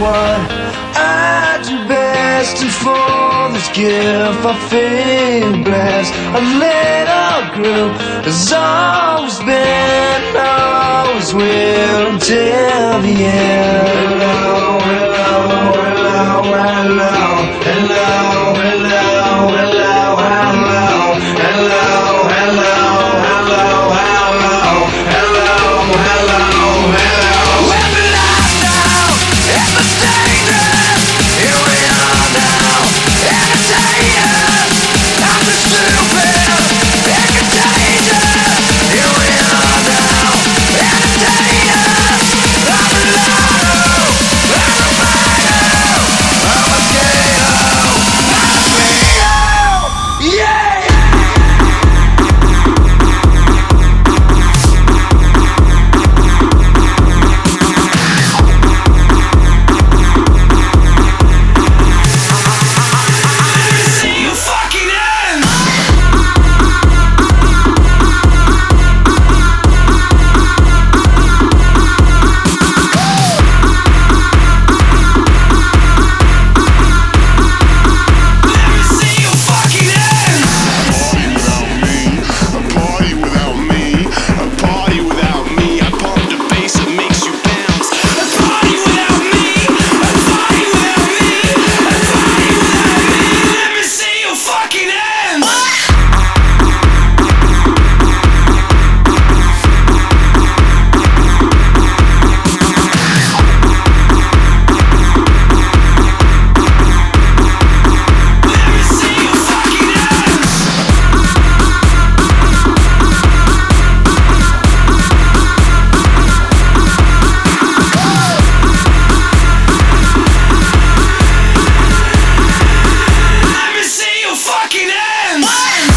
what I do best, and for this gift I feel blessed. A little girl has always been, always will until the end. fucking ends! One.